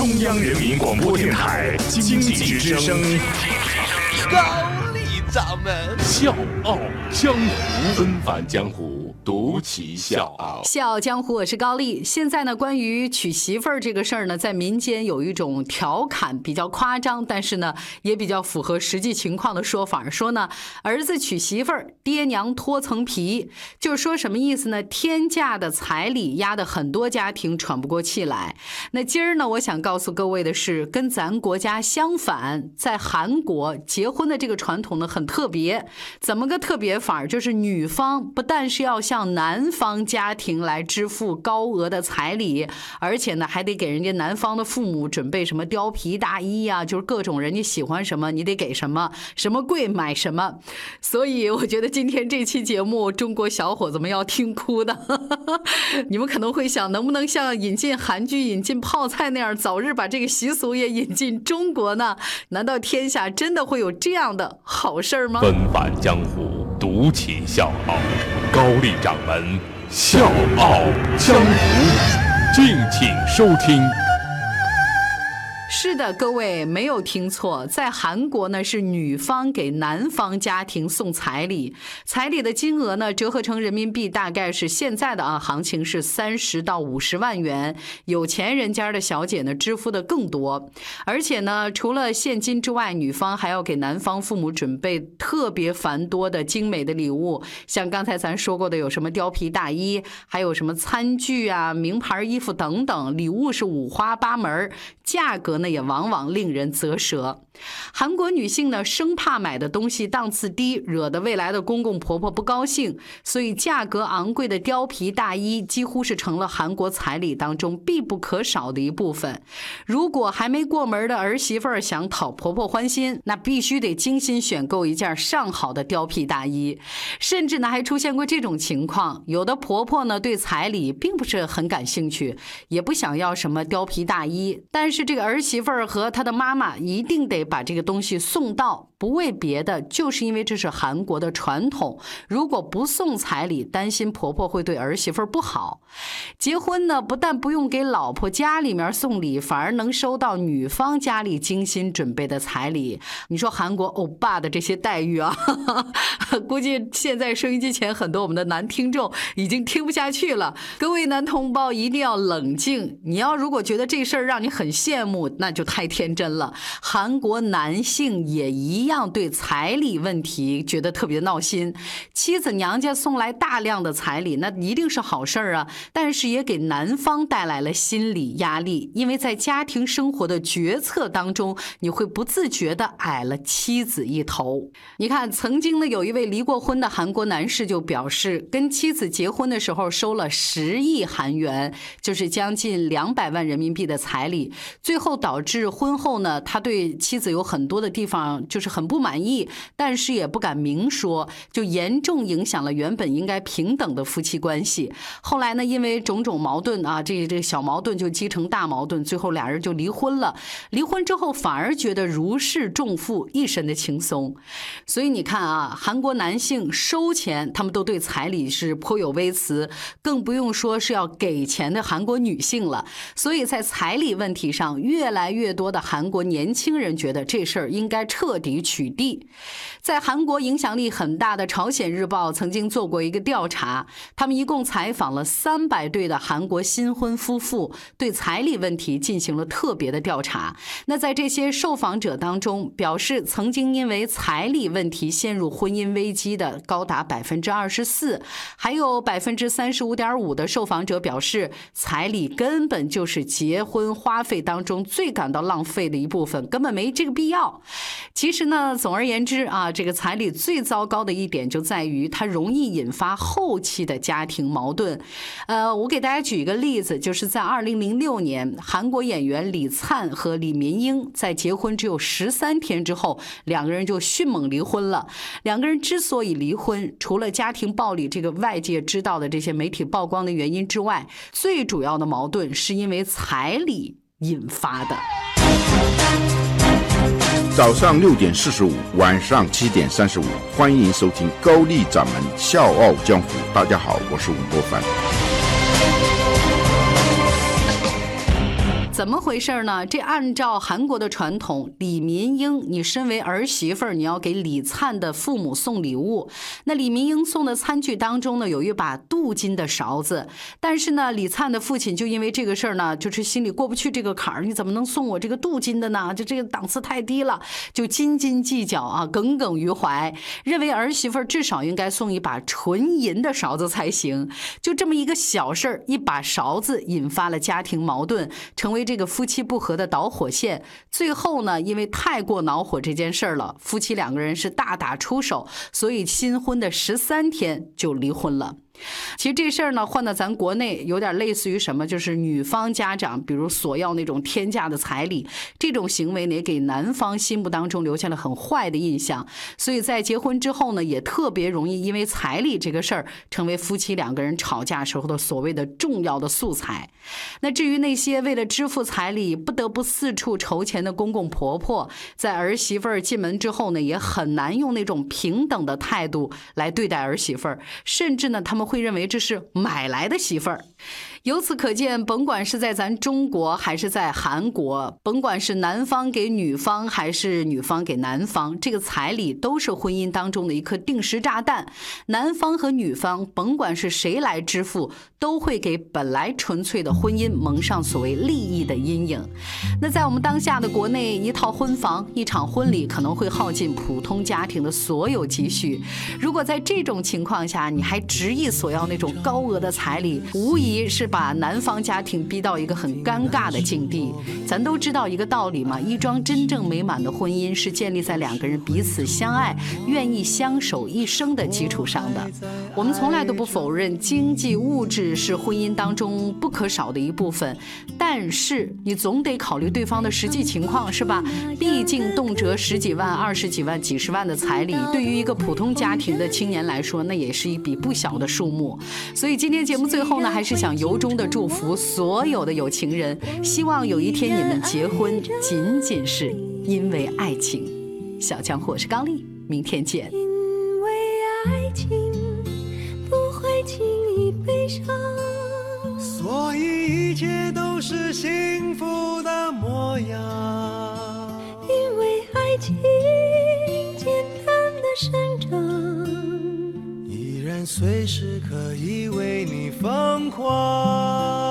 中央人民广播电台经济之声，高丽掌门。笑傲江湖，纷繁江湖，独骑笑傲。笑傲江湖，我是高丽。现在呢，关于娶媳妇儿这个事儿呢，在民间有一种调侃，比较夸张，但是呢，也比较符合实际情况的说法，说呢，儿子娶媳妇儿，爹娘脱层皮，就是说什么意思呢？天价的彩礼压得很多家庭喘不过气来。那今儿呢，我想告诉各位的是，跟咱国家相反，在韩国结婚的这个传统呢很特别，怎么个特别法？就是女方不但是要向男方家庭来支付高额的彩礼，而且呢还得给人家男方的父母准备什么貂皮大衣呀、就是各种人家喜欢什么你得给什么，什么贵买什么。所以我觉得今天这期节目，中国小伙子们要听哭的。你们可能会想，能不能像引进韩剧、引进泡菜那样，早日把这个习俗也引进中国呢？难道天下真的会有这样的好事儿吗？纷繁江湖，独骑笑傲。高丽掌门笑傲江湖，敬请收听。是的，各位没有听错，在韩国呢是女方给男方家庭送彩礼，彩礼的金额呢折合成人民币大概是现在的啊行情是三十到五十万元，有钱人家的小姐呢支付的更多，而且呢除了现金之外，女方还要给男方父母准备特别繁多的精美的礼物，像刚才咱说过的有什么貂皮大衣，还有什么餐具啊、名牌衣服等等，礼物是五花八门，价格呢也往往令人啧舌。韩国女性呢，生怕买的东西档次低，惹得未来的公公婆婆不高兴，所以价格昂贵的貂皮大衣几乎是成了韩国彩礼当中必不可少的一部分。如果还没过门的儿媳妇儿想讨婆婆欢心，那必须得精心选购一件上好的貂皮大衣。甚至呢，还出现过这种情况：有的婆婆呢对彩礼并不是很感兴趣，也不想要什么貂皮大衣，但是这个儿媳媳妇儿和她的妈妈一定得把这个东西送到，不为别的，就是因为这是韩国的传统。如果不送彩礼，担心婆婆会对儿媳妇儿不好。结婚呢，不但不用给老婆家里面送礼，反而能收到女方家里精心准备的彩礼。你说韩国欧巴的这些待遇啊，估计现在收音机前很多我们的男听众已经听不下去了。各位男同胞一定要冷静。你要如果觉得这事儿让你很羡慕，那就太天真了。韩国男性也一样对彩礼问题觉得特别闹心。妻子娘家送来大量的彩礼，那一定是好事儿啊，但是也给男方带来了心理压力，因为在家庭生活的决策当中，你会不自觉的矮了妻子一头。你看，曾经呢有一位离过婚的韩国男士就表示，跟妻子结婚的时候收了十亿韩元，就是将近两百万人民币的彩礼，最后导导致婚后呢，他对妻子有很多的地方就是很不满意，但是也不敢明说，就严重影响了原本应该平等的夫妻关系。后来呢，因为种种矛盾啊，这这小矛盾就积成大矛盾，最后俩人就离婚了。离婚之后反而觉得如释重负，一身的轻松。所以你看啊，韩国男性收钱，他们都对彩礼是颇有微词，更不用说是要给钱的韩国女性了。所以在彩礼问题上，越来越多的韩国年轻人觉得这事儿应该彻底取缔。在韩国影响力很大的《朝鲜日报》曾经做过一个调查，他们一共采访了三百对的韩国新婚夫妇，对彩礼问题进行了特别的调查。那在这些受访者当中，表示曾经因为彩礼问题陷入婚姻危机的高达百分之二十四，还有百分之三十五点五的受访者表示，彩礼根本就是结婚花费当中最感到浪费的一部分，根本没这个必要。其实呢，总而言之啊，这个彩礼最糟糕的一点就在于它容易引发后期的家庭矛盾。呃，我给大家举一个例子，就是在二零零六年，韩国演员李灿和李民英在结婚只有十三天之后，两个人就迅猛离婚了。两个人之所以离婚，除了家庭暴力这个外界知道的这些媒体曝光的原因之外，最主要的矛盾是因为彩礼引发的。早上六点四十五，晚上七点三十五，欢迎收听高丽掌门笑傲江湖。大家好，我是吴国凡。怎么回事呢？这按照韩国的传统，李民英，你身为儿媳妇儿，你要给李灿的父母送礼物。那李民英送的餐具当中呢，有一把镀金的勺子。但是呢，李灿的父亲就因为这个事儿呢，就是心里过不去这个坎儿。你怎么能送我这个镀金的呢？就这个档次太低了，就斤斤计较啊，耿耿于怀，认为儿媳妇儿至少应该送一把纯银的勺子才行。就这么一个小事儿，一把勺子引发了家庭矛盾，成为。这个夫妻不和的导火线，最后呢，因为太过恼火这件事儿了，夫妻两个人是大打出手，所以新婚的十三天就离婚了。其实这事儿呢，换到咱国内有点类似于什么，就是女方家长比如索要那种天价的彩礼，这种行为呢，也给男方心目当中留下了很坏的印象。所以在结婚之后呢，也特别容易因为彩礼这个事儿，成为夫妻两个人吵架时候的所谓的重要的素材。那至于那些为了支付彩礼不得不四处筹钱的公公婆婆，在儿媳妇儿进门之后呢，也很难用那种平等的态度来对待儿媳妇儿，甚至呢，他们。会认为这是买来的媳妇儿。由此可见，甭管是在咱中国还是在韩国，甭管是男方给女方还是女方给男方，这个彩礼都是婚姻当中的一颗定时炸弹。男方和女方，甭管是谁来支付，都会给本来纯粹的婚姻蒙上所谓利益的阴影。那在我们当下的国内，一套婚房、一场婚礼可能会耗尽普通家庭的所有积蓄。如果在这种情况下，你还执意索要那种高额的彩礼，无疑是。把男方家庭逼到一个很尴尬的境地，咱都知道一个道理嘛，一桩真正美满的婚姻是建立在两个人彼此相爱、愿意相守一生的基础上的。我们从来都不否认经济物质是婚姻当中不可少的一部分，但是你总得考虑对方的实际情况，是吧？毕竟动辄十几万、二十几万、几十万的彩礼，对于一个普通家庭的青年来说，那也是一笔不小的数目。所以今天节目最后呢，还是想由衷的祝福所有的有情人，希望有一天你们结婚仅仅是因为爱情。小强我是高丽，明天见。因为爱情不会轻易悲伤，所以一切都是幸福的模样。因为爱情随时可以为你疯狂。